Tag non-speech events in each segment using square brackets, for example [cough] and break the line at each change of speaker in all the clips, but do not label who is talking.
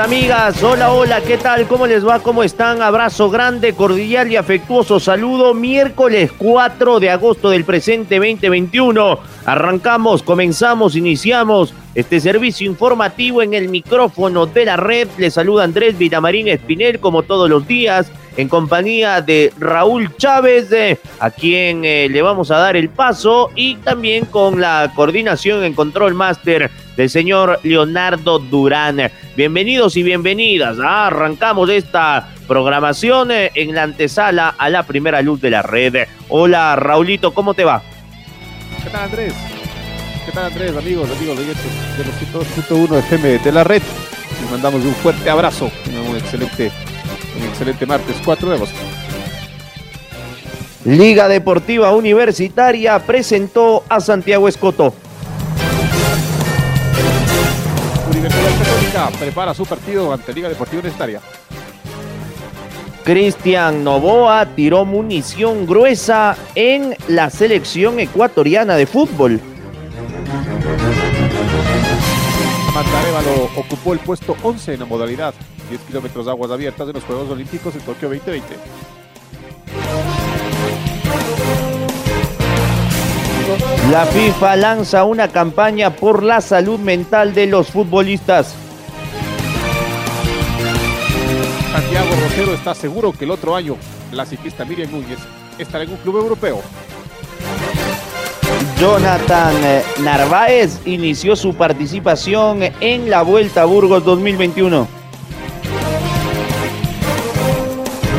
Amigas, hola, hola, ¿qué tal? ¿Cómo les va? ¿Cómo están? Abrazo grande, cordial y afectuoso saludo. Miércoles 4 de agosto del presente 2021. Arrancamos, comenzamos, iniciamos este servicio informativo en el micrófono de la red. Les saluda Andrés Vitamarín Espinel, como todos los días, en compañía de Raúl Chávez, eh, a quien eh, le vamos a dar el paso, y también con la coordinación en Control Master del señor Leonardo Durán. Bienvenidos y bienvenidas. Ah, arrancamos esta programación eh, en la antesala a la primera luz de la red. Hola, Raulito, ¿cómo te va?
¿Qué tal, Andrés? ¿Qué tal, Andrés, amigos, amigos de los 102.1 FM de la red? Les mandamos un fuerte abrazo, un excelente, un excelente martes 4 de agosto.
Liga Deportiva Universitaria presentó a Santiago Escoto.
Prepara su partido ante Liga Deportiva Universitaria.
Cristian Novoa tiró munición gruesa en la selección ecuatoriana de fútbol.
Mandarevalo ocupó el puesto 11 en la modalidad 10 kilómetros de aguas abiertas de los Juegos Olímpicos en Tokio 2020.
La FIFA lanza una campaña por la salud mental de los futbolistas.
Santiago Rosero está seguro que el otro año la ciclista Miriam Núñez estará en un club europeo.
Jonathan eh, Narváez inició su participación en la Vuelta a Burgos 2021.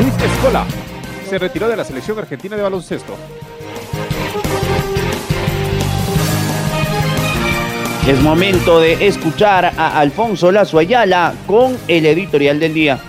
Luis Escola se retiró de la selección argentina de baloncesto.
Es momento de escuchar a Alfonso Lazo Ayala con el editorial del día.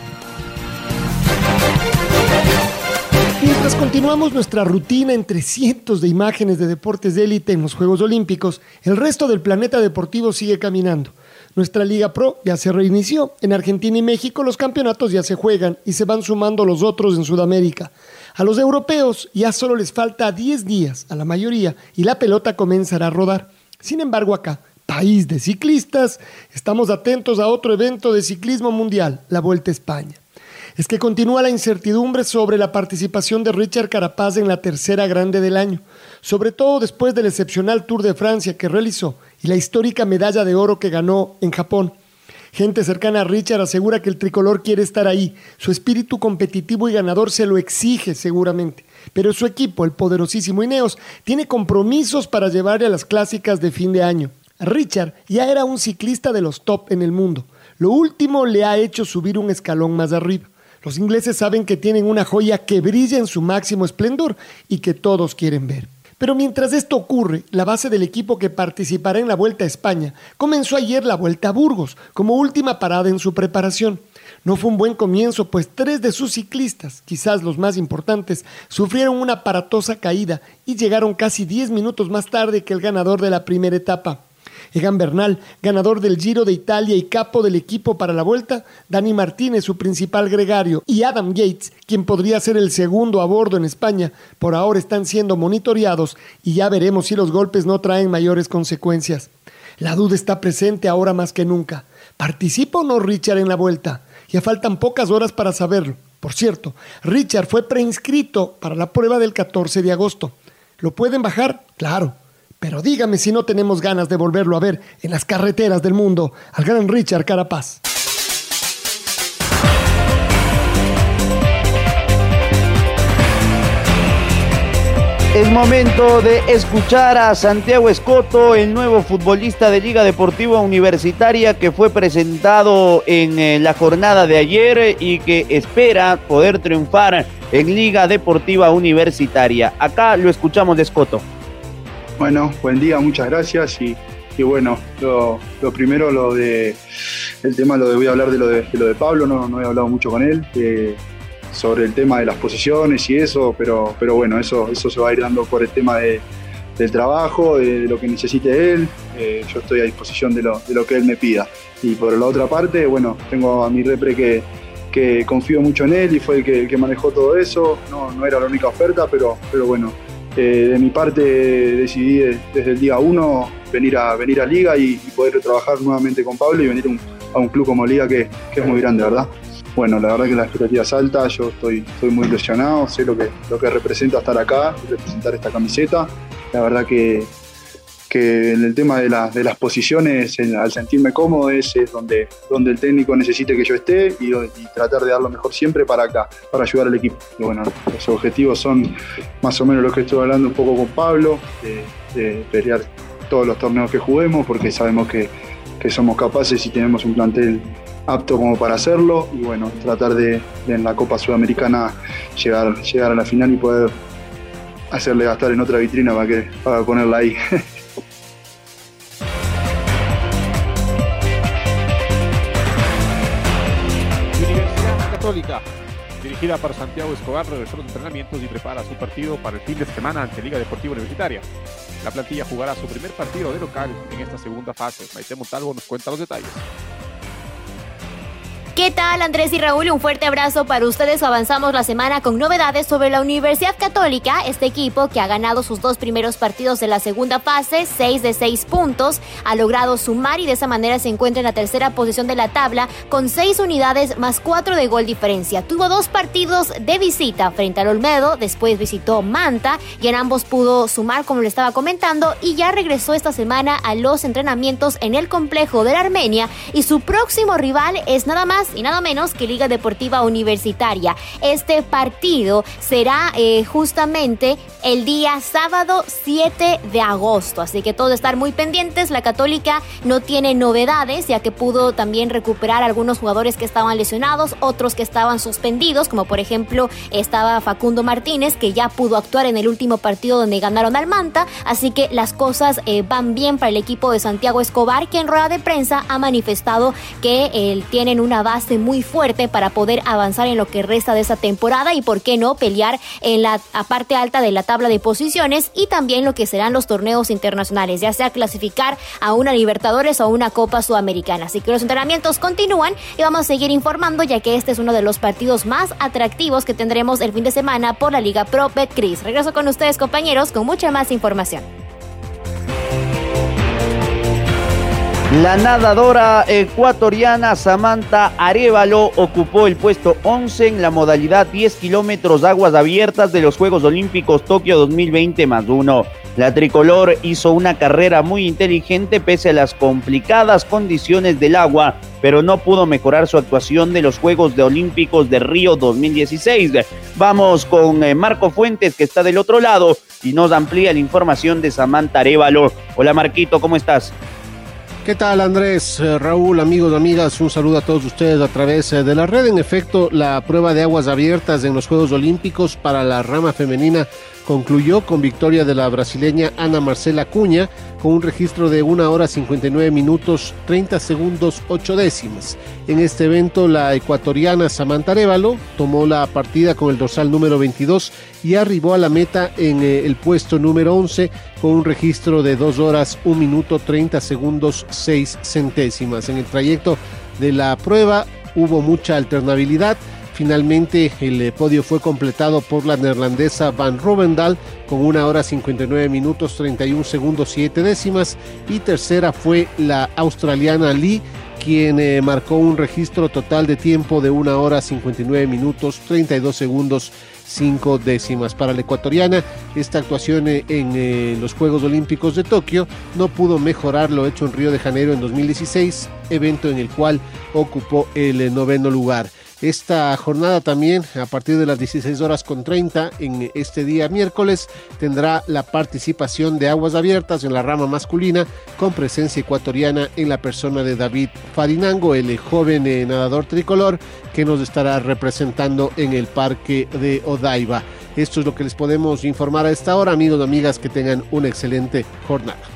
Mientras continuamos nuestra rutina entre cientos de imágenes de deportes de élite en los Juegos Olímpicos, el resto del planeta deportivo sigue caminando. Nuestra Liga Pro ya se reinició. En Argentina y México los campeonatos ya se juegan y se van sumando los otros en Sudamérica. A los europeos ya solo les falta 10 días, a la mayoría, y la pelota comenzará a rodar. Sin embargo, acá, país de ciclistas, estamos atentos a otro evento de ciclismo mundial, la Vuelta a España. Es que continúa la incertidumbre sobre la participación de Richard Carapaz en la tercera grande del año, sobre todo después del excepcional Tour de Francia que realizó y la histórica medalla de oro que ganó en Japón. Gente cercana a Richard asegura que el tricolor quiere estar ahí, su espíritu competitivo y ganador se lo exige seguramente, pero su equipo, el poderosísimo Ineos, tiene compromisos para llevarle a las clásicas de fin de año. Richard ya era un ciclista de los top en el mundo. Lo último le ha hecho subir un escalón más arriba. Los ingleses saben que tienen una joya que brilla en su máximo esplendor y que todos quieren ver. Pero mientras esto ocurre, la base del equipo que participará en la Vuelta a España comenzó ayer la Vuelta a Burgos como última parada en su preparación. No fue un buen comienzo, pues tres de sus ciclistas, quizás los más importantes, sufrieron una aparatosa caída y llegaron casi 10 minutos más tarde que el ganador de la primera etapa. Egan Bernal, ganador del Giro de Italia y capo del equipo para la vuelta, Dani Martínez, su principal gregario, y Adam Yates, quien podría ser el segundo a bordo en España, por ahora están siendo monitoreados y ya veremos si los golpes no traen mayores consecuencias. La duda está presente ahora más que nunca. ¿Participa o no Richard en la vuelta? Ya faltan pocas horas para saberlo. Por cierto, Richard fue preinscrito para la prueba del 14 de agosto. ¿Lo pueden bajar? Claro. Pero dígame si no tenemos ganas de volverlo a ver en las carreteras del mundo, al gran Richard Carapaz.
Es momento de escuchar a Santiago Escoto, el nuevo futbolista de Liga Deportiva Universitaria que fue presentado en eh, la jornada de ayer y que espera poder triunfar en Liga Deportiva Universitaria. Acá lo escuchamos de Escoto.
Bueno, buen día, muchas gracias y, bueno, lo, primero lo de el tema lo de voy a hablar de lo de, lo de Pablo, no, no he hablado mucho con él. Eh, sobre el tema de las posiciones y eso, pero, pero bueno, eso, eso se va a ir dando por el tema de, del trabajo, de, lo que necesite él. Eh, yo estoy a disposición de lo, de lo que él me pida. Y por la otra parte, bueno, tengo a mi repre que, que confío mucho en él y fue el que, el que manejó todo eso. No, no era la única oferta, pero, pero bueno, eh, de mi parte decidí desde el día uno venir a, venir a Liga y, poder trabajar nuevamente con Pablo y venir a un club como Liga que, que es muy grande, ¿verdad? bueno, la verdad que la expectativa es alta, yo estoy, estoy muy ilusionado, sé lo que, lo que representa estar acá, representar esta camiseta. La verdad que, que en el tema de, de las posiciones, al sentirme cómodo, es, donde, donde el técnico necesite que yo esté y, tratar de dar lo mejor siempre para acá, para ayudar al equipo. Y bueno, los objetivos son más o menos lo que estuve hablando un poco con Pablo, de, de pelear todos los torneos que juguemos, porque sabemos que, que somos capaces y tenemos un plantel apto como para hacerlo y bueno, tratar de, en la Copa Sudamericana llegar, llegar a la final y poder hacerle gastar en otra vitrina para, que, para ponerla ahí. [laughs]
dirigida por Santiago Escobar, regresó los entrenamientos y prepara su partido para el fin de semana ante Liga Deportiva Universitaria. La plantilla jugará su primer partido de local en esta segunda fase. Maite Montalvo nos cuenta los detalles.
¿Qué tal Andrés y Raúl? Un fuerte abrazo para ustedes. Avanzamos la semana con novedades sobre la Universidad Católica, este equipo que ha ganado sus dos primeros partidos de la segunda fase, seis de seis puntos, ha logrado sumar y de esa manera se encuentra en la tercera posición de la tabla con seis unidades más cuatro de gol diferencia. Tuvo dos partidos de visita frente al Olmedo, después visitó Manta y en ambos pudo sumar como le estaba comentando y ya regresó esta semana a los entrenamientos en el complejo de la Armenia y su próximo rival es nada más y nada menos que Liga Deportiva Universitaria. Este partido será eh, justamente el día sábado 7 de agosto, así que todos estar muy pendientes. La Católica no tiene novedades, ya que pudo también recuperar algunos jugadores que estaban lesionados, otros que estaban suspendidos, como por ejemplo estaba Facundo Martínez, que ya pudo actuar en el último partido donde ganaron al Manta, así que las cosas eh, van bien para el equipo de Santiago Escobar, que en rueda de prensa ha manifestado que eh, tienen una base muy fuerte para poder avanzar en lo que resta de esa temporada y por qué no pelear en la parte alta de la tabla de posiciones y también lo que serán los torneos internacionales, ya sea clasificar a una Libertadores o a una Copa Sudamericana. Así que los entrenamientos continúan y vamos a seguir informando ya que este es uno de los partidos más atractivos que tendremos el fin de semana por la Liga Pro Betcris. Regreso con ustedes compañeros con mucha más información.
La nadadora ecuatoriana Samantha Arevalo ocupó el puesto 11 en la modalidad 10 kilómetros aguas abiertas de los Juegos Olímpicos Tokio 2020 más uno. La tricolor hizo una carrera muy inteligente pese a las complicadas condiciones del agua, pero no pudo mejorar su actuación de los Juegos de Olímpicos de Río 2016. Vamos con eh, Marco Fuentes que está del otro lado y nos amplía la información de Samantha Arevalo. Hola Marquito, ¿cómo estás?
¿Qué tal Andrés, eh, Raúl, amigos, amigas? Un saludo a todos ustedes a través eh, de la red. En efecto, la prueba de aguas abiertas en los Juegos Olímpicos para la rama femenina concluyó con victoria de la brasileña Ana Marcela Cuña con un registro de 1 hora 59 minutos 30 segundos 8 décimas. En este evento la ecuatoriana Samantha Arevalo tomó la partida con el dorsal número 22 y arribó a la meta en eh, el puesto número 11 con un registro de 2 horas 1 minuto 30 segundos 6 centésimas. En el trayecto de la prueba hubo mucha alternabilidad Finalmente el eh, podio fue completado por la neerlandesa Van Rovendal con una hora 59 minutos 31 segundos 7 décimas y tercera fue la australiana Lee quien eh, marcó un registro total de tiempo de una hora 59 minutos 32 segundos 5 décimas. Para la ecuatoriana, esta actuación eh, en los Juegos Olímpicos de Tokio no pudo mejorar lo hecho en Río de Janeiro en 2016, evento en el cual ocupó el noveno lugar. Esta jornada también, a partir de las 16 horas con 30, en este día miércoles, tendrá la participación de Aguas Abiertas en la rama masculina, con presencia ecuatoriana en la persona de David Farinango, el joven eh, nadador tricolor, que nos estará representando en el parque de Odaiba. Esto es lo que les podemos informar a esta hora, amigos y amigas, que tengan una excelente jornada.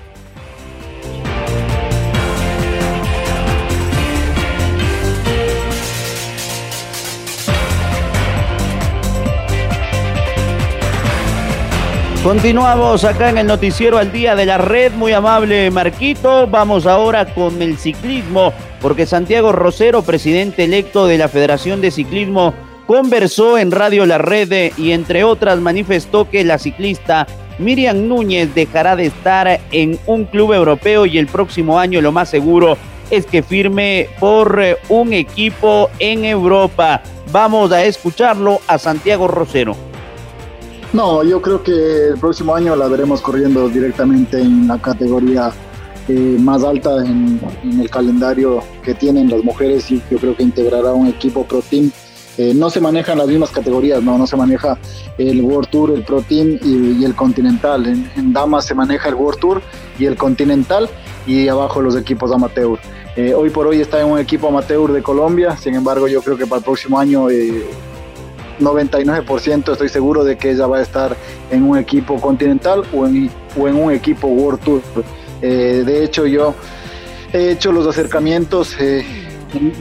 Continuamos acá en el noticiero al día de la red, muy amable Marquito. Vamos ahora con el ciclismo, porque Santiago Rosero, presidente electo de la Federación de Ciclismo, conversó en Radio La Red y entre otras manifestó que la ciclista Miriam Núñez dejará de estar en un club europeo y el próximo año lo más seguro es que firme por eh, un equipo en Europa. Vamos a escucharlo a Santiago Rosero.
No, yo creo que el próximo año la veremos corriendo directamente en la categoría eh, más alta en, el calendario que tienen las mujeres y yo creo que integrará un equipo Pro Team. Eh, no se manejan las mismas categorías, no, no se maneja el World Tour, el Pro Team y, el Continental. En, damas se maneja el World Tour y el Continental y abajo los equipos amateur. Eh, hoy por hoy está en un equipo amateur de Colombia, sin embargo yo creo que para el próximo año 99% estoy seguro de que ella va a estar en un equipo continental o en, un equipo World Tour. Eh, de hecho, yo he hecho los acercamientos. Eh,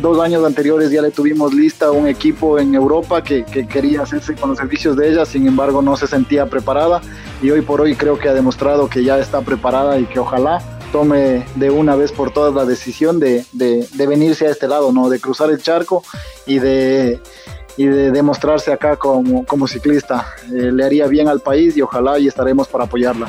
dos años anteriores ya le tuvimos lista un equipo en Europa que, que, quería hacerse con los servicios de ella, sin embargo no se sentía preparada y hoy por hoy creo que ha demostrado que ya está preparada y que ojalá tome de una vez por todas la decisión de, de, de venirse a este lado, ¿no? de cruzar el charco y de y de demostrarse acá como, ciclista. Eh, le haría bien al país y ojalá y estaremos para apoyarla.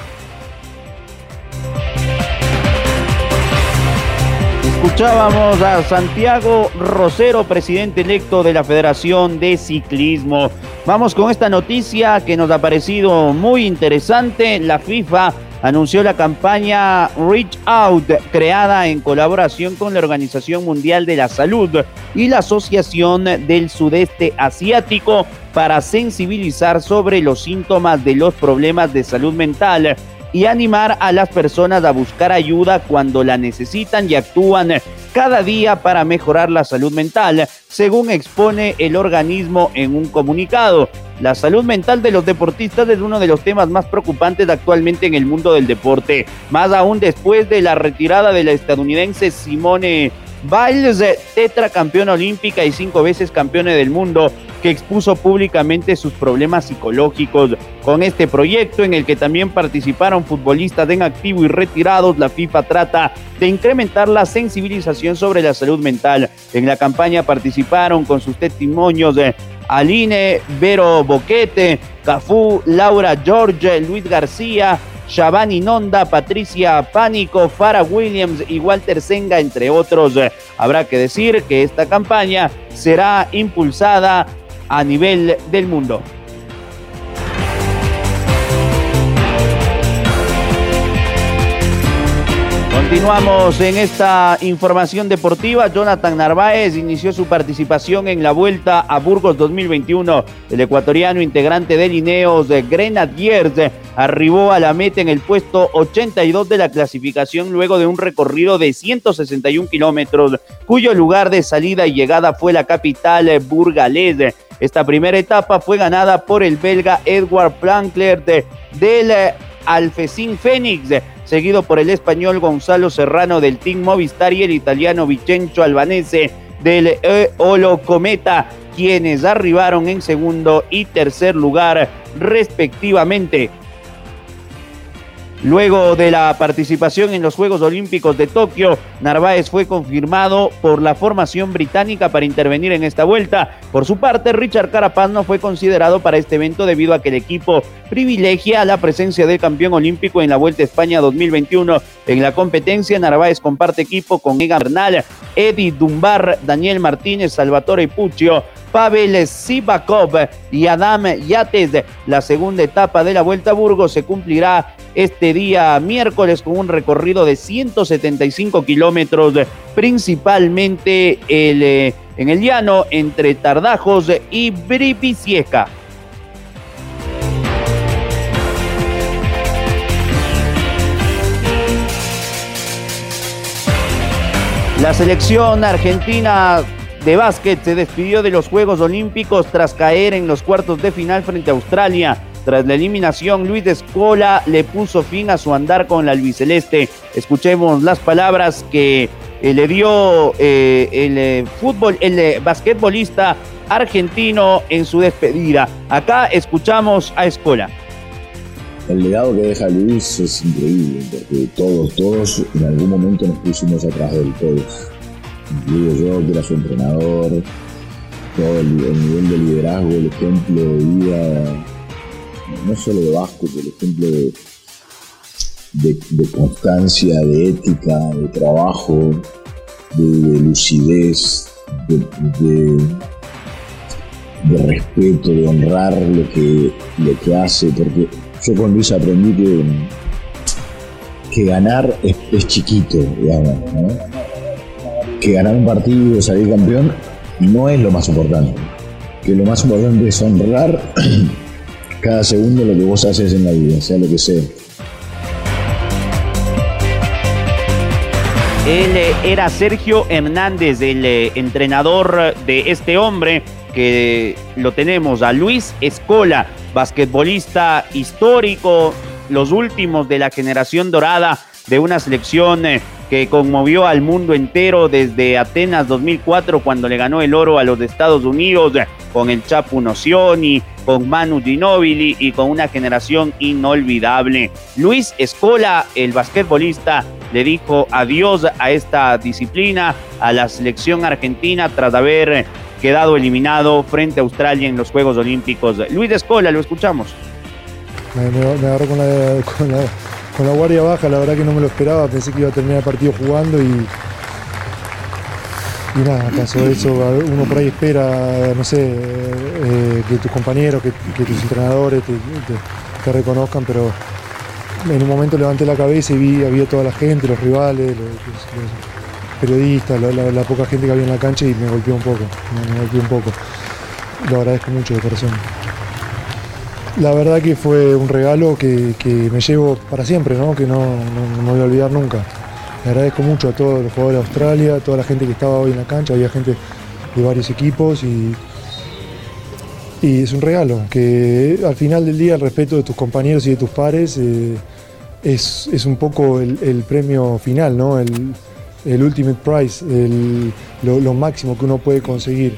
Escuchábamos a Santiago Rosero, presidente electo de la Federación de Ciclismo. Vamos con esta noticia que nos ha parecido muy interesante. La FIFA anunció la campaña Reach Out, creada en colaboración con la Organización Mundial de la Salud y la Asociación del Sudeste Asiático para sensibilizar sobre los síntomas de los problemas de salud mental y animar a las personas a buscar ayuda cuando la necesitan y actúan cada día para mejorar la salud mental, según expone el organismo en un comunicado. La salud mental de los deportistas es uno de los temas más preocupantes actualmente en el mundo del deporte, más aún después de la retirada de la estadounidense Simone Biles, tetracampeona olímpica y cinco veces campeona del mundo, que expuso públicamente sus problemas psicológicos. Con este proyecto, en el que también participaron futbolistas en activo y retirados, la FIFA trata de incrementar la sensibilización sobre la salud mental. En la campaña participaron con sus testimonios de Aline, Vero Boquete, Cafú, Laura George, Luis García, Shabani Nonda, Patricia Pánico, Farah Williams y Walter Senga, entre otros. Habrá que decir que esta campaña será impulsada a nivel del mundo. Continuamos en esta información deportiva. Jonathan Narváez inició su participación en la Vuelta a Burgos 2021. El ecuatoriano integrante de Lineos de Grenadiers arribó a la meta en el puesto 82 de la clasificación luego de un recorrido de 161 kilómetros, cuyo lugar de salida y llegada fue la capital burgalés. Esta primera etapa fue ganada por el belga Edward Plankler de, del Alfecín Fénix seguido por el español Gonzalo Serrano del Team Movistar y el italiano Vicenzo Albanese del Olo Cometa, quienes arribaron en segundo y tercer lugar respectivamente. Luego de la participación en los Juegos Olímpicos de Tokio, Narváez fue confirmado por la formación británica para intervenir en esta vuelta. Por su parte, Richard Carapaz no fue considerado para este evento debido a que el equipo privilegia la presencia del campeón olímpico en la Vuelta a España 2021. En la competencia, Narváez comparte equipo con Egan Bernal, Eddie Dumbar, Daniel Martínez, Salvatore Puccio, Pavel Sivakov y Adam Yates. La segunda etapa de la Vuelta a Burgos se cumplirá este día miércoles con un recorrido de 175 kilómetros, principalmente eh, en el llano entre Tardajos y Bripicieca. La selección argentina de básquet se despidió de los Juegos Olímpicos tras caer en los cuartos de final frente a Australia. Tras la eliminación, Luis Escola le puso fin a su andar con la albiceleste. Escuchemos las palabras que eh, le dio eh, el eh, fútbol, el basquetbolista argentino en su despedida. Acá escuchamos a Escola.
El legado que deja Luis es increíble, porque todos, todos en algún momento nos pusimos atrás de él, todos. Incluido yo, que era su entrenador, todo el, nivel de liderazgo, el ejemplo de vida, no solo de Vasco, el ejemplo de, constancia, de ética, de trabajo, de, lucidez, de, de, respeto, de honrar lo que, lo que hace, porque yo con Luis aprendí que, que ganar es, chiquito, digamos, que ganar un partido, salir campeón, no es lo más importante. Que lo más importante es honrar cada segundo lo que vos haces en la vida, sea lo que sea.
Él eh, era Sergio Hernández, el eh, entrenador de este hombre que lo tenemos a Luis Escola, basquetbolista histórico, los últimos de la generación dorada de una selección eh, que conmovió al mundo entero desde Atenas 2004 cuando le ganó el oro a los Estados Unidos con el Chapu Nocioni, con Manu Ginóbili y con una generación inolvidable. Luis Escola, el basquetbolista, le dijo adiós a esta disciplina, a la selección argentina tras haber quedado eliminado frente a Australia en los Juegos Olímpicos. Luis Escola, lo escuchamos.
Me, agarró con la, guardia baja, la verdad que no me lo esperaba, pensé que iba a terminar el partido jugando y, y nada, pasó eso, uno por ahí espera, no sé, eh, que tus compañeros, que, tus entrenadores te, reconozcan, pero en un momento levanté la cabeza y vi, había toda la gente, los rivales, periodistas, la, poca gente que había en la cancha y me golpeó un poco, me, golpeó un poco. Lo agradezco mucho de corazón. La verdad que fue un regalo que, me llevo para siempre, ¿no? que no, no, voy a olvidar nunca. Le agradezco mucho a todos los jugadores de Australia, a toda la gente que estaba hoy en la cancha, había gente de varios equipos y, es un regalo, que al final del día el respeto de tus compañeros y de tus pares eh, es, un poco el, premio final, ¿no? El, ultimate price, lo, máximo que uno puede conseguir.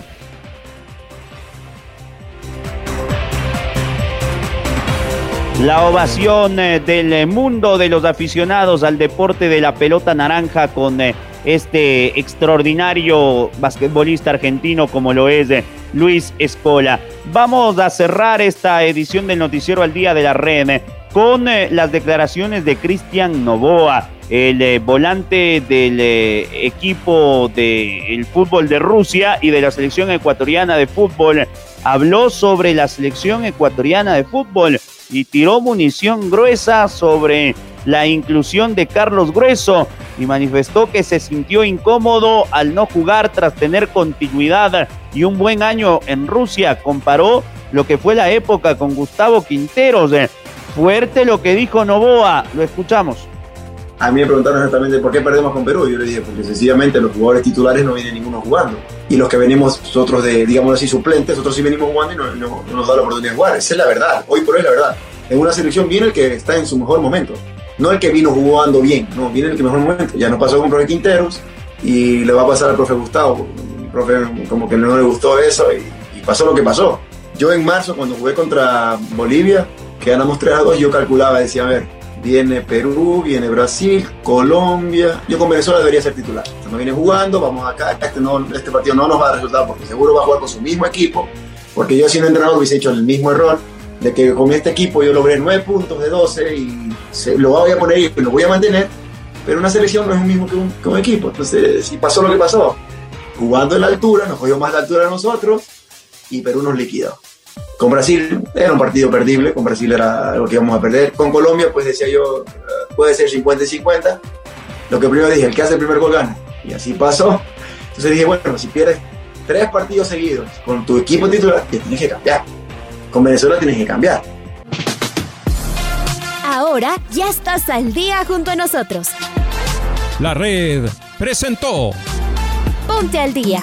La ovación eh, del mundo de los aficionados al deporte de la pelota naranja con eh, este extraordinario basquetbolista argentino como lo es eh, Luis Escola. Vamos a cerrar esta edición del noticiero al día de la red con las declaraciones de Cristian Novoa el volante del equipo del fútbol de Rusia y de la selección ecuatoriana de fútbol, habló sobre la selección ecuatoriana de fútbol y tiró munición gruesa sobre la inclusión de Carlos Grueso y manifestó que se sintió incómodo al no jugar tras tener continuidad y un buen año en Rusia. Comparó lo que fue la época con Gustavo Quinteros. Fuerte lo que dijo Novoa, lo escuchamos
a mí me preguntaron exactamente por qué perdemos con Perú. Yo le dije, porque sencillamente los jugadores titulares no vienen ninguno jugando. Y los que venimos nosotros de, digamos así, suplentes, nosotros sí venimos jugando y no, nos da la oportunidad de jugar. Esa es la verdad. Hoy por hoy es la verdad. En una selección viene el que está en su mejor momento. No el que vino jugando bien, no, viene el que mejor momento. Ya nos pasó con el profe Quinteros y le va a pasar al profe Gustavo. El profe como que no le gustó eso y, y pasó lo que pasó. Yo en marzo, cuando jugué contra Bolivia, que ganamos 3 a 2, yo calculaba, decía, a ver, viene Perú, viene Brasil, Colombia. Yo con Venezuela debería ser titular. No viene jugando, vamos acá, este, no, este partido no nos va a dar resultado porque seguro va a jugar con su mismo equipo. Porque yo siendo entrenador hubiese hecho el mismo error de que con este equipo yo logré 9 puntos de 12 y lo voy a poner y lo voy a mantener. Pero una selección no es lo mismo que un, que un equipo. Entonces, si pasó lo que pasó, jugando en la altura, nos cogió más la altura a nosotros y Perú nos liquidó. Con Brasil era un partido perdible, con Brasil era algo que íbamos a perder. Con Colombia, pues decía yo, eh, puede ser 50 y 50. Lo que primero dije, el que hace el primer gol gana. Y así pasó. Entonces dije, bueno, si pierdes tres partidos seguidos con tu equipo titular, que tienes que cambiar. Con Venezuela tienes que cambiar.
Ahora ya estás al día junto a nosotros.
La red presentó
Ponte al día.